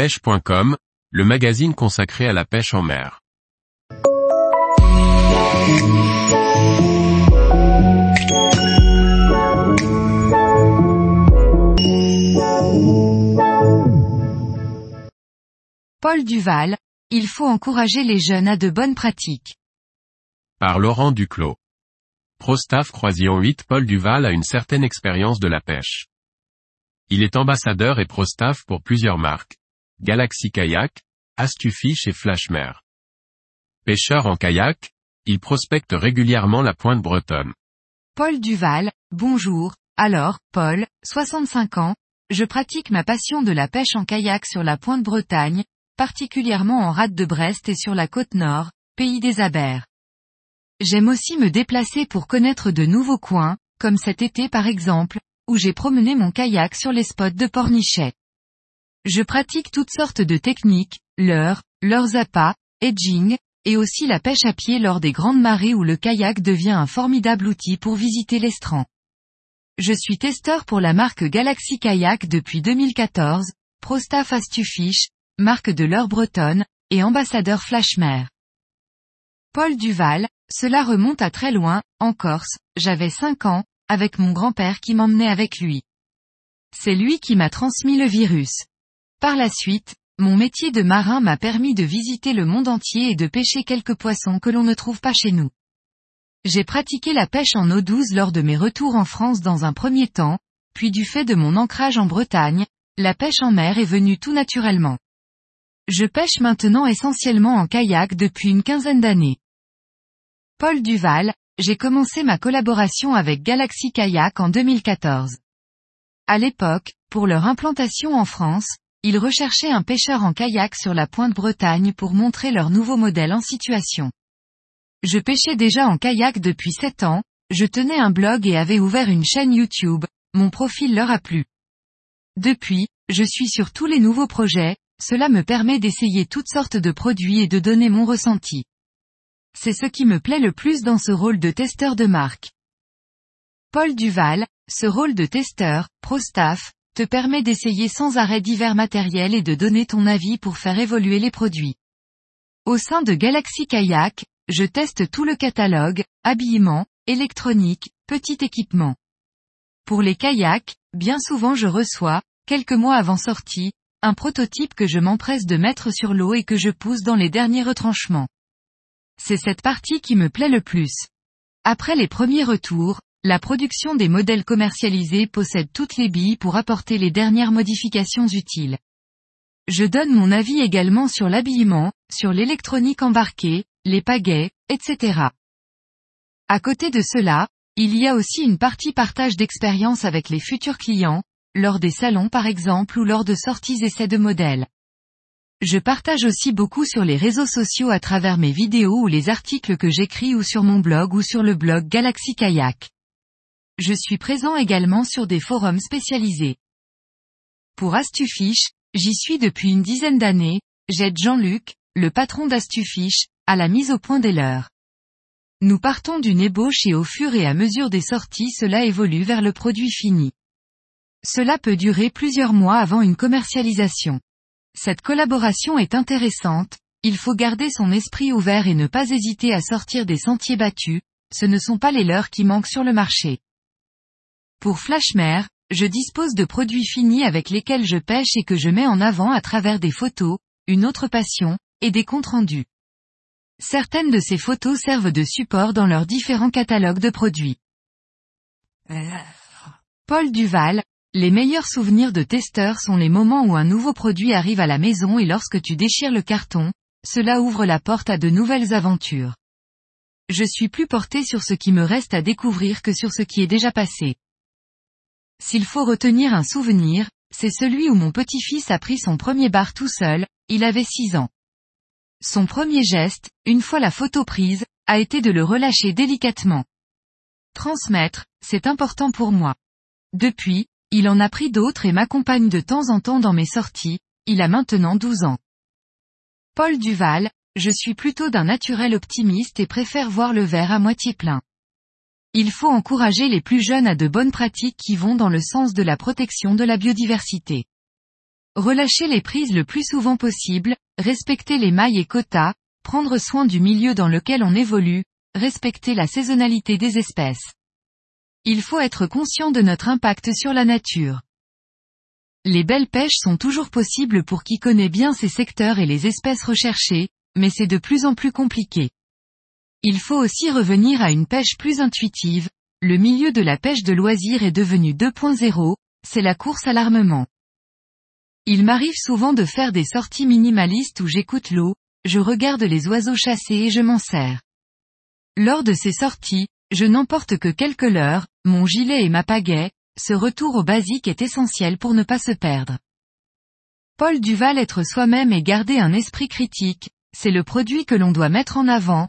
pêche.com, le magazine consacré à la pêche en mer. Paul Duval, il faut encourager les jeunes à de bonnes pratiques. Par Laurent Duclos. Prostaff Croisillon 8 Paul Duval a une certaine expérience de la pêche. Il est ambassadeur et prostaff pour plusieurs marques. Galaxy Kayak, Astufish et Flashmer. Pêcheur en kayak, il prospecte régulièrement la pointe bretonne. Paul Duval, bonjour. Alors, Paul, 65 ans, je pratique ma passion de la pêche en kayak sur la pointe Bretagne, particulièrement en rade de Brest et sur la côte nord, pays des Abers. J'aime aussi me déplacer pour connaître de nouveaux coins, comme cet été par exemple, où j'ai promené mon kayak sur les spots de Pornichet. Je pratique toutes sortes de techniques, leurre, leurre zappa, edging, et aussi la pêche à pied lors des grandes marées où le kayak devient un formidable outil pour visiter l'estran. Je suis testeur pour la marque Galaxy Kayak depuis 2014, ProStaff Astufish, marque de leurre bretonne, et ambassadeur Flashmer. Paul Duval, cela remonte à très loin, en Corse, j'avais 5 ans, avec mon grand-père qui m'emmenait avec lui. C'est lui qui m'a transmis le virus. Par la suite, mon métier de marin m'a permis de visiter le monde entier et de pêcher quelques poissons que l'on ne trouve pas chez nous. J'ai pratiqué la pêche en eau douce lors de mes retours en France dans un premier temps, puis du fait de mon ancrage en Bretagne, la pêche en mer est venue tout naturellement. Je pêche maintenant essentiellement en kayak depuis une quinzaine d'années. Paul Duval, j'ai commencé ma collaboration avec Galaxy Kayak en 2014. À l'époque, pour leur implantation en France, ils recherchaient un pêcheur en kayak sur la pointe Bretagne pour montrer leur nouveau modèle en situation. Je pêchais déjà en kayak depuis 7 ans, je tenais un blog et avais ouvert une chaîne YouTube, mon profil leur a plu. Depuis, je suis sur tous les nouveaux projets, cela me permet d'essayer toutes sortes de produits et de donner mon ressenti. C'est ce qui me plaît le plus dans ce rôle de testeur de marque. Paul Duval, ce rôle de testeur, pro-staff, te permet d'essayer sans arrêt divers matériels et de donner ton avis pour faire évoluer les produits. Au sein de Galaxy Kayak, je teste tout le catalogue, habillement, électronique, petit équipement. Pour les kayaks, bien souvent je reçois, quelques mois avant sortie, un prototype que je m'empresse de mettre sur l'eau et que je pousse dans les derniers retranchements. C'est cette partie qui me plaît le plus. Après les premiers retours, la production des modèles commercialisés possède toutes les billes pour apporter les dernières modifications utiles. Je donne mon avis également sur l'habillement, sur l'électronique embarquée, les pagaies, etc. À côté de cela, il y a aussi une partie partage d'expérience avec les futurs clients, lors des salons par exemple ou lors de sorties essais de modèles. Je partage aussi beaucoup sur les réseaux sociaux à travers mes vidéos ou les articles que j'écris ou sur mon blog ou sur le blog Galaxy Kayak. Je suis présent également sur des forums spécialisés. Pour Astufish, j'y suis depuis une dizaine d'années, j'aide Jean-Luc, le patron d'Astufish, à la mise au point des leurs. Nous partons d'une ébauche et au fur et à mesure des sorties cela évolue vers le produit fini. Cela peut durer plusieurs mois avant une commercialisation. Cette collaboration est intéressante, il faut garder son esprit ouvert et ne pas hésiter à sortir des sentiers battus, ce ne sont pas les leurs qui manquent sur le marché. Pour Flashmer, je dispose de produits finis avec lesquels je pêche et que je mets en avant à travers des photos, une autre passion, et des comptes rendus. Certaines de ces photos servent de support dans leurs différents catalogues de produits. Paul Duval, les meilleurs souvenirs de testeur sont les moments où un nouveau produit arrive à la maison et lorsque tu déchires le carton, cela ouvre la porte à de nouvelles aventures. Je suis plus porté sur ce qui me reste à découvrir que sur ce qui est déjà passé. S'il faut retenir un souvenir, c'est celui où mon petit-fils a pris son premier bar tout seul, il avait 6 ans. Son premier geste, une fois la photo prise, a été de le relâcher délicatement. Transmettre, c'est important pour moi. Depuis, il en a pris d'autres et m'accompagne de temps en temps dans mes sorties, il a maintenant 12 ans. Paul Duval, je suis plutôt d'un naturel optimiste et préfère voir le verre à moitié plein. Il faut encourager les plus jeunes à de bonnes pratiques qui vont dans le sens de la protection de la biodiversité. relâcher les prises le plus souvent possible, respecter les mailles et quotas, prendre soin du milieu dans lequel on évolue, respecter la saisonnalité des espèces. Il faut être conscient de notre impact sur la nature. Les belles pêches sont toujours possibles pour qui connaît bien ces secteurs et les espèces recherchées, mais c'est de plus en plus compliqué. Il faut aussi revenir à une pêche plus intuitive, le milieu de la pêche de loisir est devenu 2.0, c'est la course à l'armement. Il m'arrive souvent de faire des sorties minimalistes où j'écoute l'eau, je regarde les oiseaux chasser et je m'en sers. Lors de ces sorties, je n'emporte que quelques leurres, mon gilet et ma pagaie, ce retour au basique est essentiel pour ne pas se perdre. Paul Duval être soi-même et garder un esprit critique, c'est le produit que l'on doit mettre en avant,